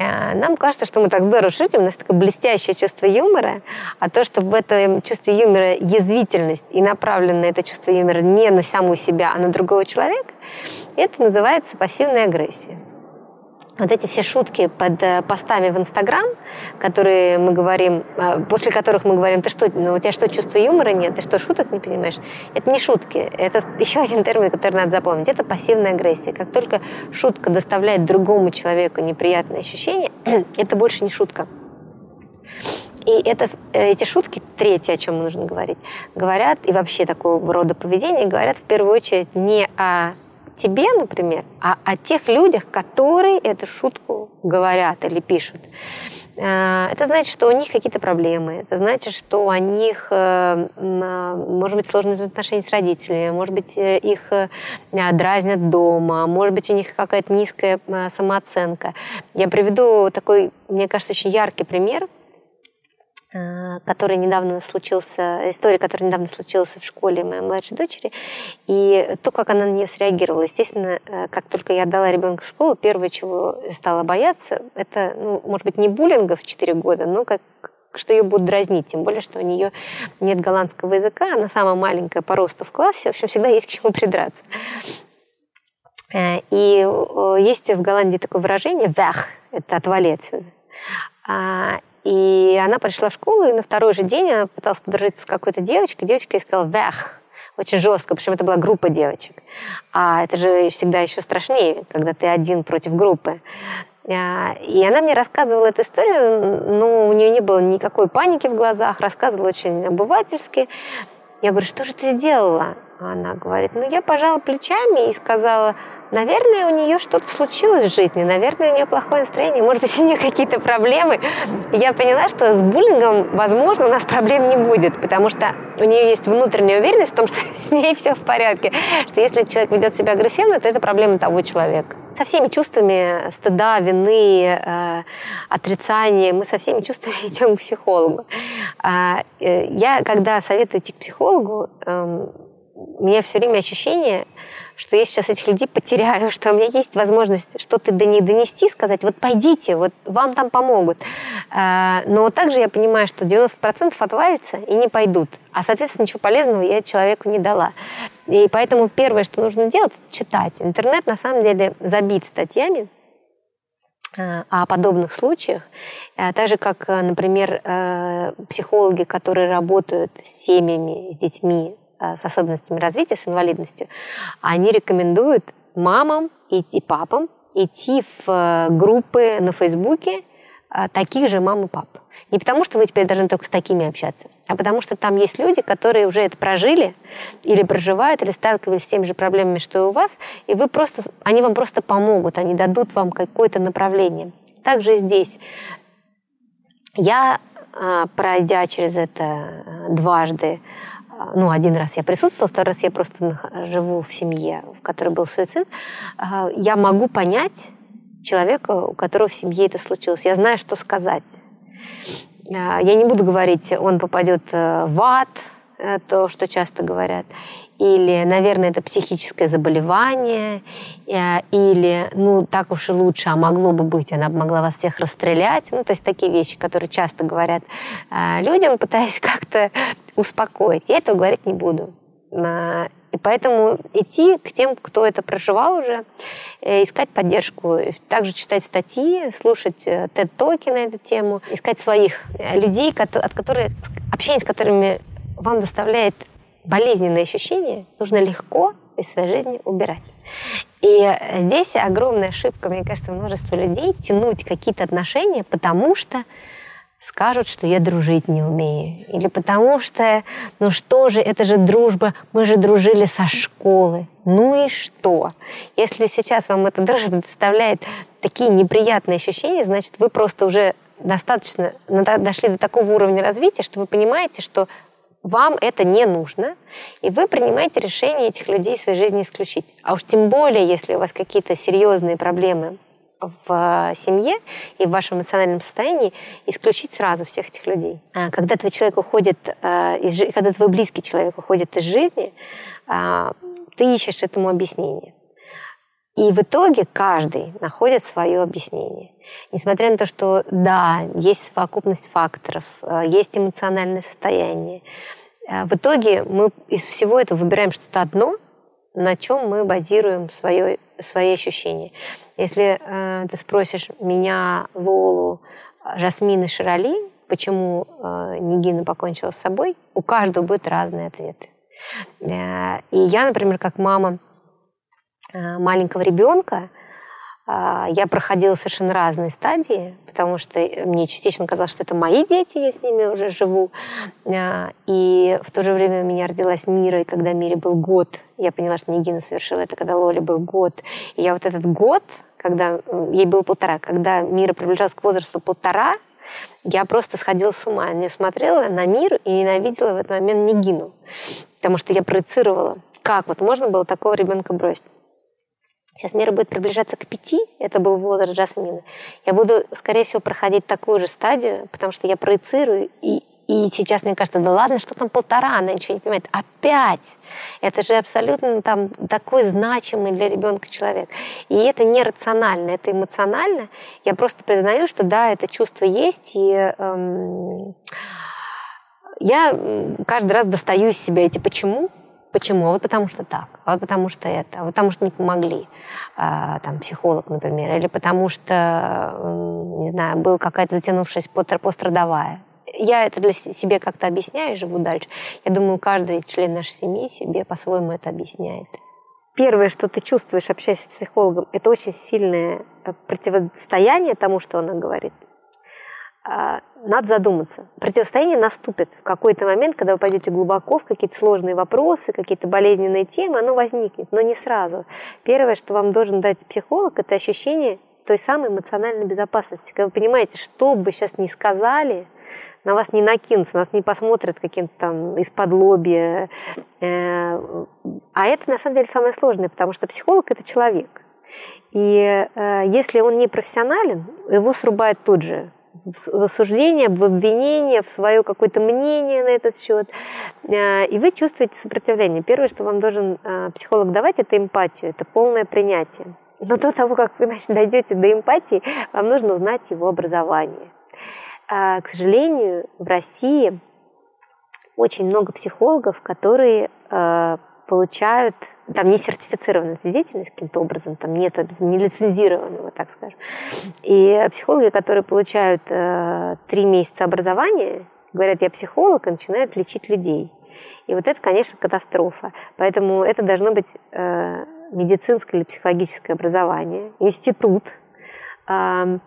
Э, нам кажется, что мы так здорово шутим, у нас такое блестящее чувство юмора, а то, что в этом чувстве юмора язвительность и направлено это чувство юмора не на саму себя, а на другого человека, это называется пассивная агрессия вот эти все шутки под э, постами в Инстаграм, которые мы говорим, э, после которых мы говорим, ты что, ну, у тебя что, чувства юмора нет, ты что, шуток не понимаешь? Это не шутки, это еще один термин, который надо запомнить, это пассивная агрессия. Как только шутка доставляет другому человеку неприятные ощущения, это больше не шутка. И это, э, эти шутки, третье, о чем нужно говорить, говорят, и вообще такого рода поведение говорят в первую очередь не о тебе, например, а о тех людях, которые эту шутку говорят или пишут. Э, это значит, что у них какие-то проблемы. Это значит, что у них, э, э, может быть, сложные отношения с родителями, может быть, их дразнят дома, может быть, у них какая-то низкая самооценка. Я приведу такой, мне кажется, очень яркий пример – который недавно случился, история, которая недавно случилась в школе моей младшей дочери, и то, как она на нее среагировала. Естественно, э, как только я отдала ребенка в школу, первое, чего стала бояться, это, ну, может быть, не буллинга в 4 года, но как что ее будут дразнить, тем более, что у нее нет голландского языка, она самая маленькая по росту в классе, в общем, всегда есть к чему придраться. Э, и есть в Голландии такое выражение «вях», это «отвали отсюда». И она пришла в школу, и на второй же день она пыталась подружиться с какой-то девочкой. Девочка ей сказала «вях», очень жестко, причем это была группа девочек. А это же всегда еще страшнее, когда ты один против группы. А, и она мне рассказывала эту историю, но у нее не было никакой паники в глазах, рассказывала очень обывательски. Я говорю, что же ты сделала? Она говорит, ну я пожала плечами и сказала, наверное, у нее что-то случилось в жизни, наверное, у нее плохое настроение, может быть, у нее какие-то проблемы. Я поняла, что с буллингом, возможно, у нас проблем не будет, потому что у нее есть внутренняя уверенность в том, что с ней все в порядке, что если человек ведет себя агрессивно, то это проблема того человека. Со всеми чувствами стыда, вины, э, отрицания, мы со всеми чувствами идем к психологу. А, э, я, когда советую идти к психологу, э, у меня все время ощущение, что я сейчас этих людей потеряю, что у меня есть возможность что-то до них донести, сказать, вот пойдите, вот вам там помогут. А, но также я понимаю, что 90% отвалится и не пойдут. А, соответственно, ничего полезного я человеку не дала. И поэтому первое, что нужно делать, читать. Интернет, на самом деле, забит статьями, а, о подобных случаях, а, так же как, например, психологи, которые работают с семьями, с детьми Э, с особенностями развития, с инвалидностью, они рекомендуют мамам и, и папам идти в э, группы на Фейсбуке э, таких же мам и пап. Не потому, что вы теперь должны только с такими общаться, а потому что там есть люди, которые уже это прожили или проживают, или сталкивались с теми же проблемами, что и у вас, и вы просто, они вам просто помогут, они дадут вам какое-то направление. Также здесь. Я, пройдя через это дважды, ну, один раз я присутствовала, второй раз я просто живу в семье, в которой был суицид, а, я могу понять, человека, у которого в семье это случилось. Я знаю, что сказать. А, я не буду говорить, он попадет э, в ад, э, то, что часто говорят, или, наверное, это психическое заболевание, э, или, ну, так уж и лучше, а могло бы быть, она бы могла вас всех расстрелять. Ну, то есть такие вещи, которые часто говорят людям, пытаясь как-то успокоить. Я этого говорить не буду. А, и поэтому идти к тем, кто это проживал уже, э, искать поддержку, также читать статьи, слушать TED-токи на эту тему, искать своих э, людей, от которых, общение с которыми вам доставляет болезненные ощущения, нужно легко из своей жизни убирать. И здесь огромная ошибка, мне кажется, множество людей тянуть какие-то отношения, потому что скажут, что я дружить не умею. Или потому что, ну что же, это же дружба, мы же дружили со школы. Ну и что? Если сейчас вам эта дружба доставляет такие неприятные ощущения, значит, вы просто уже достаточно дошли до такого уровня развития, что вы понимаете, что вам это не нужно, и вы принимаете решение этих людей из своей жизни исключить. А уж тем более, если у вас какие-то серьезные проблемы в семье и в вашем эмоциональном состоянии исключить сразу всех этих людей. А когда твой человек уходит э, из когда твой близкий человек уходит из жизни, а, ты ищешь этому объяснение. И в итоге каждый находит свое объяснение. Несмотря на то, что да, есть совокупность факторов, э, есть эмоциональное состояние, э, в итоге мы из всего этого выбираем что-то одно, на чем мы базируем свое, свои ощущения. Если э, ты спросишь меня, Лолу, Жасмин и Широли, почему э, Нигина покончила с собой, у каждого будет разные ответы. Э, и я, например, как мама э, маленького ребенка, а, я проходила совершенно разные стадии, потому что мне частично казалось, что это мои дети, я с ними уже живу. А, и в то же время у меня родилась Мира, и когда Мире был год, я поняла, что Нигина совершила это, когда Лоле был год. И я вот этот год, когда ей было полтора, когда Мира приближалась к возрасту полтора, я просто сходила с ума. Я нее смотрела, на мир, и ненавидела в этот момент Нигину. Потому что я проецировала, как вот можно было такого ребенка бросить. Сейчас мира будет приближаться к пяти, это был возраст Джасмина. Я буду, скорее всего, проходить такую же стадию, потому что я проецирую, и, и сейчас мне кажется, да ладно, что там полтора, она ничего не понимает. Опять! Это же абсолютно там такой значимый для ребенка человек. И это не рационально, это эмоционально. Я просто признаю, что да, это чувство есть, и эм, я каждый раз достаю из себя эти «почему», Почему? А вот потому что так, а вот потому что это, а вот потому что не помогли, там, психолог, например, или потому что, не знаю, была какая-то затянувшаяся пострадовая. Я это для себя как-то объясняю и живу дальше. Я думаю, каждый член нашей семьи себе по-своему это объясняет. Первое, что ты чувствуешь, общаясь с психологом, это очень сильное э, противостояние тому, что она говорит. А, надо задуматься. Противостояние наступит в какой-то момент, когда вы пойдете глубоко в какие-то сложные вопросы, какие-то болезненные темы, оно возникнет, но не сразу. Первое, что вам должен дать психолог, это ощущение той самой эмоциональной безопасности. Когда вы понимаете, что бы вы сейчас ни сказали, на вас не накинутся, нас не посмотрят каким-то там из-под лобья. Э, а это на самом деле самое сложное, потому что психолог – это человек. И э, если он не профессионален, его срубает тут же в осуждение, в обвинение, в свое какое-то мнение на этот счет. Э, и вы чувствуете сопротивление. Первое, что вам должен психолог давать, это эмпатию, это полное принятие. Но до того, как вы значит, дойдете до эмпатии, вам нужно узнать его образование. Э, к сожалению, в России очень много психологов, которые получают, там не сертифицированная эта деятельность каким-то образом, там нет не лицензированного, так скажем. И психологи, которые получают э, три месяца образования, говорят, я психолог, и начинают лечить людей. И вот это, конечно, катастрофа. Поэтому это должно быть медицинское или психологическое образование, институт, а,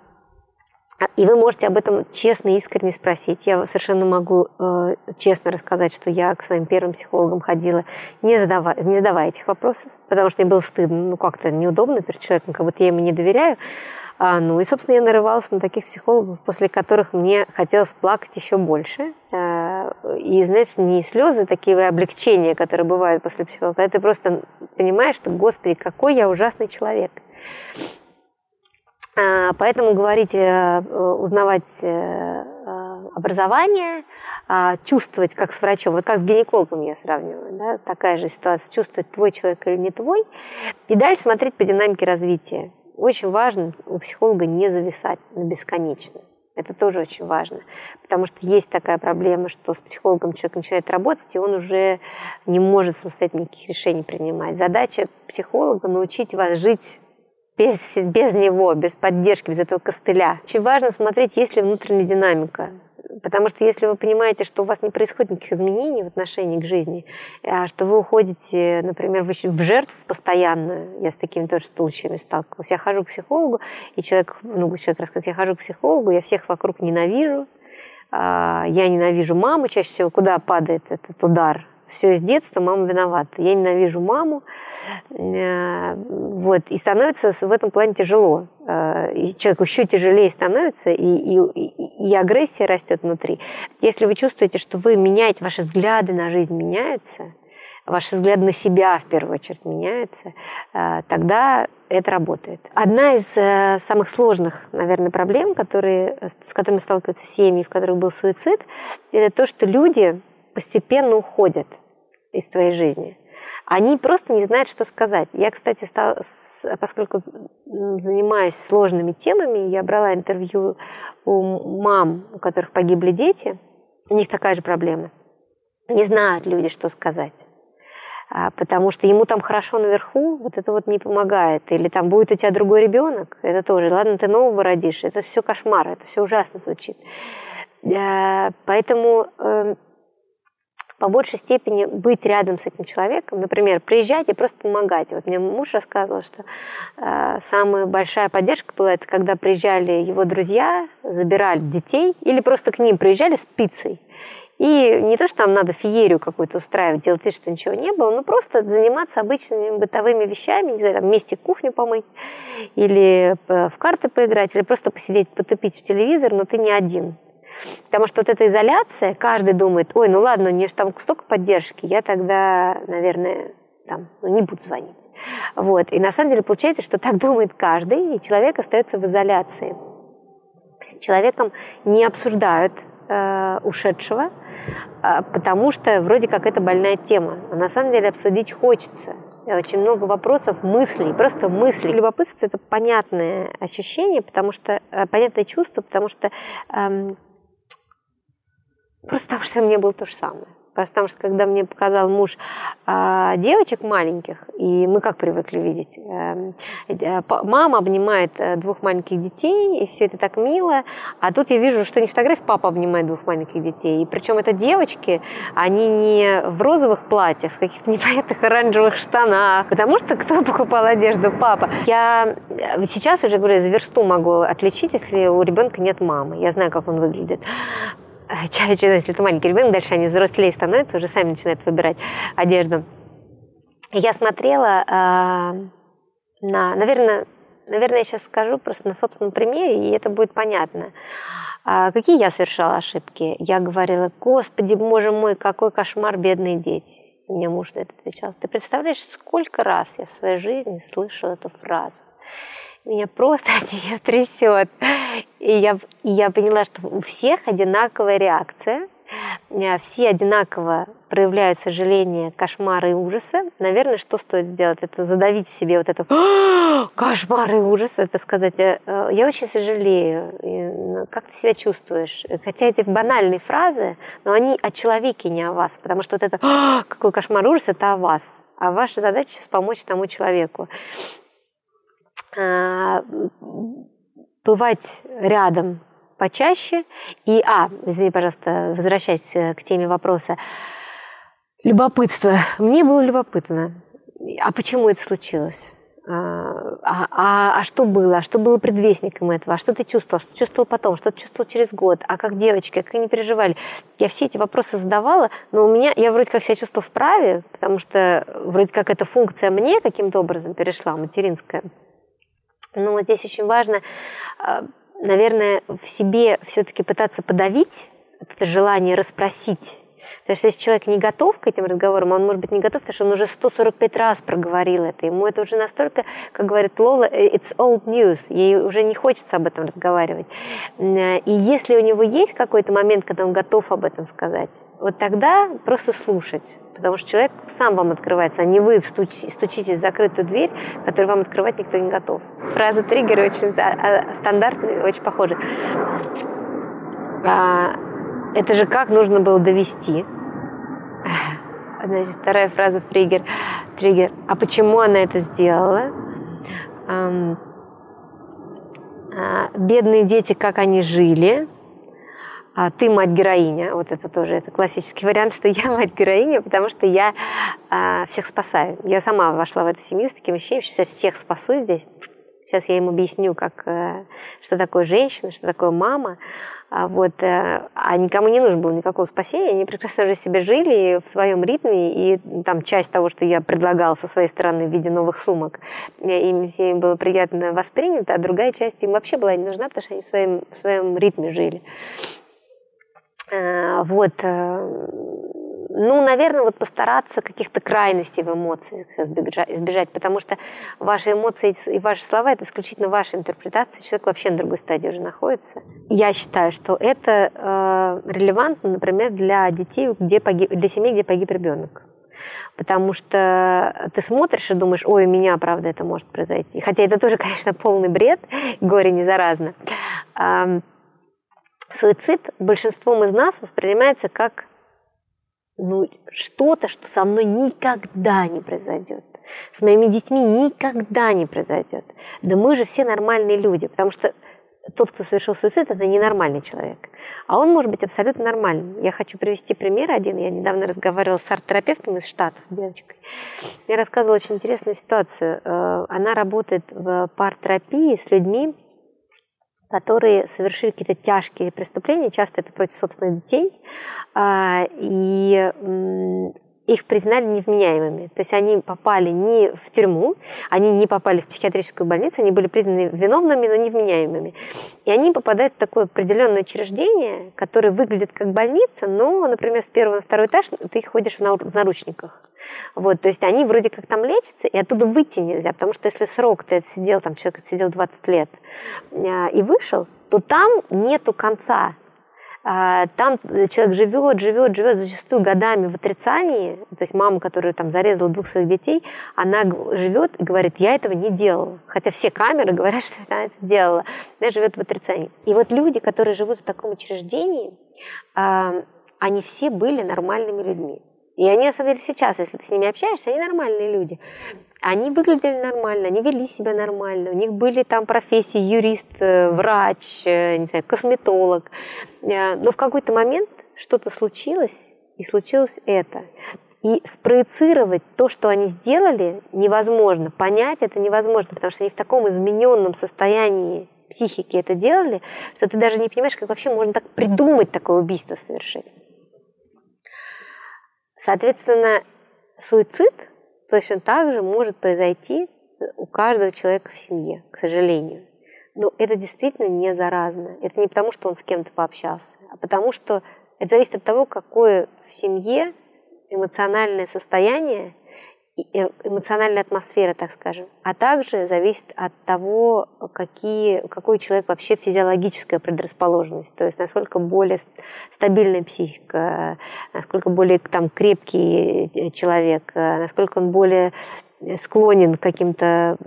и вы можете об этом честно искренне спросить. Я совершенно могу э, честно рассказать, что я к своим первым психологам ходила, не задавая, не задавая этих вопросов, потому что мне было стыдно, ну как-то неудобно перед человеком, как будто я ему не доверяю. А, ну и, собственно, я нарывалась на таких психологов, после которых мне хотелось плакать еще больше. А, и, знаешь, не слезы такие облегчения, которые бывают после психолога, а ты просто понимаешь, что, господи, какой я ужасный человек. А, поэтому говорить, э, узнавать э, образование, а, чувствовать как с врачом, вот как с гинекологом я сравниваю, да, такая же ситуация, чувствовать твой человек или не твой, и дальше смотреть по динамике развития. Очень важно у психолога не зависать на бесконечно. Это тоже очень важно, потому что есть такая проблема, что с психологом человек начинает работать, и он уже не может самостоятельно никаких решений принимать. Задача психолога – научить вас жить без, без него, без поддержки, без этого костыля. Очень важно смотреть, есть ли внутренняя динамика. Потому что если вы понимаете, что у вас не происходит никаких изменений в отношении к жизни, а что вы уходите, например, в жертву постоянно, я с такими тоже случаями сталкивалась, я хожу к психологу, и человек, ну, человек рассказывает, я хожу к психологу, я всех вокруг ненавижу, а, я ненавижу маму, чаще всего куда падает этот удар все с детства, мама виновата. Я ненавижу маму. Э, вот. И становится в этом плане тяжело. Э, и человеку еще тяжелее становится, и, и, и агрессия растет внутри. Если вы чувствуете, что вы меняете, ваши взгляды на жизнь меняются, ваши взгляды на себя в первую очередь меняются, э, тогда это работает. Одна из самых сложных, наверное, проблем, которые, с которыми сталкиваются семьи, в которых был суицид, это то, что люди постепенно уходят из твоей жизни. Они просто не знают, что сказать. Я, кстати, стала, поскольку занимаюсь сложными темами, я брала интервью у мам, у которых погибли дети. У них такая же проблема. Не знают люди, что сказать. А, потому что ему там хорошо наверху, вот это вот не помогает. Или там будет у тебя другой ребенок, это тоже. Ладно, ты нового родишь, это все кошмар, это все ужасно звучит. А, поэтому эм, по большей степени быть рядом с этим человеком, например, приезжать и просто помогать. Вот мне муж рассказывал, что э, самая большая поддержка была это, когда приезжали его друзья, забирали детей или просто к ним приезжали с пиццей. И не то, что там надо феерию какую-то устраивать, делать вид, что ничего не было, но просто заниматься обычными бытовыми вещами, не знаю, там вместе кухню помыть, или э, в карты поиграть, или просто посидеть, потупить в телевизор, но ты не один. Потому что вот эта изоляция, каждый думает, ой, ну ладно, у нее же там столько поддержки, я тогда, наверное, там, ну, не буду звонить. Вот. И на самом деле получается, что так думает каждый, и человек остается в изоляции. С человеком не обсуждают э, ушедшего, э, потому что вроде как это больная тема. А на самом деле обсудить хочется. Очень много вопросов, мыслей, просто мыслей. Любопытство – это понятное ощущение, потому что, э, понятное чувство, потому что э, Просто потому что мне было то же самое. Потому что когда мне показал муж э, девочек маленьких, и мы как привыкли видеть, э, э, мама обнимает э, двух маленьких детей, и все это так мило, а тут я вижу, что не фотография, папа обнимает двух маленьких детей. И причем это девочки, они не в розовых платьях, в каких-то непонятных оранжевых штанах, потому что кто покупал одежду? Папа. Я э, сейчас уже, говорю, за версту могу отличить, если у ребенка нет мамы. Я знаю, как он выглядит. чаще, если это маленький ребенок, дальше они взрослее становятся, уже сами начинают выбирать одежду. Я смотрела э, на, наверное, наверное, я сейчас скажу просто на собственном примере, и это будет понятно. А какие я совершала ошибки? Я говорила, Господи, боже мой, какой кошмар, бедные дети. И мне муж на это отвечал. Ты представляешь, сколько раз я в своей жизни слышала эту фразу? меня просто от нее трясет. И я, я поняла, что у всех одинаковая реакция, э, все одинаково проявляют сожаление, кошмары и ужасы. Наверное, что стоит сделать? Это задавить в себе вот это кошмары и ужасы, это сказать, «Э, э, я очень сожалею, ну, как ты себя чувствуешь? Хотя эти банальные фразы, но они о человеке, не о вас, потому что вот это какой кошмар и ужас, это о вас. А ваша задача сейчас помочь тому человеку. Бывать рядом почаще. И, а, извини, пожалуйста, возвращаясь э, к теме вопроса. Любопытство. Мне было любопытно. А почему это случилось? А, а, а, а что было? А что было предвестником этого? А что ты чувствовал? Что чувствовал потом? Что ты чувствовал через год? А как девочки? Как они переживали? Я все эти вопросы задавала, но у меня, я вроде как себя чувствовала вправе, потому что вроде как эта функция мне каким-то образом перешла, материнская. Но здесь очень важно, а, наверное, в себе все-таки пытаться подавить это желание расспросить Потому что если человек не готов к этим разговорам, он может быть не готов, потому что он уже 145 раз проговорил это. Ему это уже настолько, как говорит Лола, it's old news. Ей уже не хочется об этом разговаривать. И если у него есть какой-то момент, когда он готов об этом сказать, вот тогда просто слушать. Потому что человек сам вам открывается, а не вы стучите в закрытую дверь, которую вам открывать никто не готов. Фраза триггера очень а, а, стандартная, очень похожа. Это же как нужно было довести? Значит, вторая фраза триггер. Триггер. А почему она это сделала? А, бедные дети, как они жили? А ты мать-героиня. Вот это тоже это классический вариант, что я мать-героиня, потому что я а, всех спасаю. Я сама вошла в эту семью с таким ощущением, что я всех спасу здесь. Сейчас я им объясню, как, э, что такое женщина, что такое мама. А, вот, э, а никому не нужно было никакого спасения. Они прекрасно уже себе жили в своем ритме. И там часть того, что я предлагала со своей стороны в виде новых сумок, э, им всем было приятно воспринято, а другая часть им вообще была не нужна, потому что они в своем, в своем ритме жили. Вот ну, наверное, вот постараться каких-то крайностей в эмоциях избежать, избежать, потому что ваши эмоции и ваши слова – это исключительно ваша интерпретация, человек вообще на другой стадии уже находится. Я считаю, что это э, релевантно, например, для детей, где погиб, для семьи, где погиб ребенок. Потому что ты смотришь и думаешь, ой, у меня, правда, это может произойти. Хотя это тоже, конечно, полный бред, горе не заразно. Суицид большинством из нас воспринимается как ну, что-то, что со мной никогда не произойдет. С моими детьми никогда не произойдет. Да мы же все нормальные люди, потому что тот, кто совершил суицид, это ненормальный человек. А он может быть абсолютно нормальным. Я хочу привести пример один. Я недавно разговаривала с арт-терапевтом из Штатов, девочкой. Я рассказывала очень интересную ситуацию. Э, она работает в пар-терапии с людьми, которые совершили какие-то тяжкие преступления, часто это против собственных детей, а, и их признали невменяемыми. То есть они попали не в тюрьму, они не попали в психиатрическую больницу, они были признаны виновными, но невменяемыми. И они попадают в такое определенное учреждение, которое выглядит как больница, но, например, с первого на второй этаж ты ходишь в наручниках. Вот, то есть они вроде как там лечатся, и оттуда выйти нельзя, потому что если срок ты отсидел, там человек отсидел 20 лет а, и вышел, то там нету конца. А, там человек живет, живет, живет зачастую годами в отрицании. То есть мама, которая там зарезала двух своих детей, она живет и говорит, я этого не делала. Хотя все камеры говорят, что она это делала. Она живет в отрицании. И вот люди, которые живут в таком учреждении, а, они все были нормальными людьми. И они, на самом деле, сейчас, если ты с ними общаешься, они нормальные люди. Они выглядели нормально, они вели себя нормально. У них были там профессии юрист, э, врач, э, не знаю, косметолог. Э, но в какой-то момент что-то случилось, и случилось это. И спроецировать то, что они сделали, невозможно. Понять это невозможно, потому что они в таком измененном состоянии психики это делали, что ты даже не понимаешь, как вообще можно так придумать такое убийство совершить. Соответственно, суицид точно так же может произойти у каждого человека в семье, к сожалению. Но это действительно не заразно. Это не потому, что он с кем-то пообщался, а потому что это зависит от того, какое в семье эмоциональное состояние Эмоциональная атмосфера, так скажем, а также зависит от того, какие, какой у человека вообще физиологическая предрасположенность, то есть насколько более стабильная психика, насколько более там, крепкий э, человек, э, насколько он более склонен к каким-то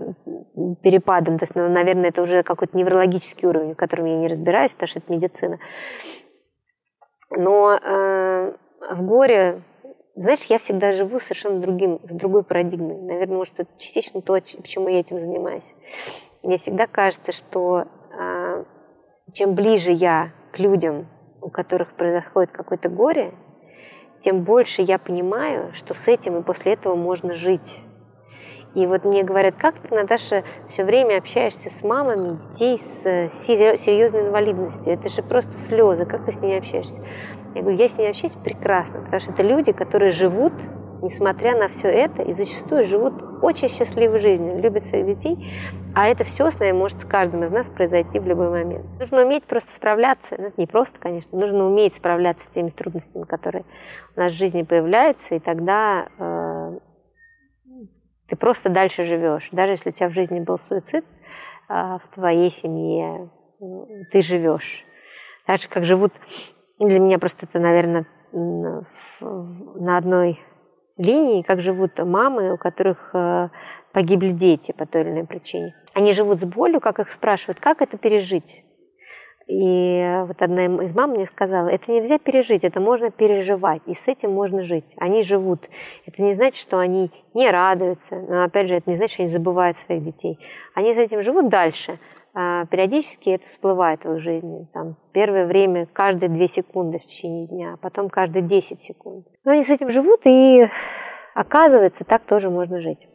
перепадам. То есть, ну, наверное, это уже какой-то неврологический уровень, в котором я не разбираюсь, потому что это медицина. Но э, в горе знаешь, я всегда живу совершенно другим, с другой парадигмой. Наверное, может, это частично то, почему я этим занимаюсь. Мне всегда кажется, что а, чем ближе я к людям, у которых происходит какое-то горе, тем больше я понимаю, что с этим и после этого можно жить. И вот мне говорят, как ты, Наташа, все время общаешься с мамами детей с серьезной инвалидностью? Это же просто слезы, как ты с ними общаешься? Я говорю, я с ними общаюсь прекрасно, потому что это люди, которые живут несмотря на все это, и зачастую живут очень счастливой жизнью, любят своих детей, а это все с нами может с каждым из нас произойти в любой момент. Нужно уметь просто справляться, ну, это не просто, конечно, нужно уметь справляться с теми трудностями, которые у нас в жизни появляются, и тогда э, ты просто дальше живешь. Даже если у тебя в жизни был суицид, э, в твоей семье ты живешь. Так же, как живут, для меня просто это, наверное, на одной линии, как живут мамы, у которых э, погибли дети по той или иной причине. Они живут с болью, как их спрашивают, как это пережить. И вот одна из мам мне сказала, это нельзя пережить, это можно переживать, и с этим можно жить. Они живут. Это не значит, что они не радуются, но опять же, это не значит, что они забывают своих детей. Они с этим живут дальше. А, периодически это всплывает в их жизни. Там, первое время каждые две секунды в течение дня, а потом каждые 10 секунд. Но они с этим живут, и оказывается, так тоже можно жить.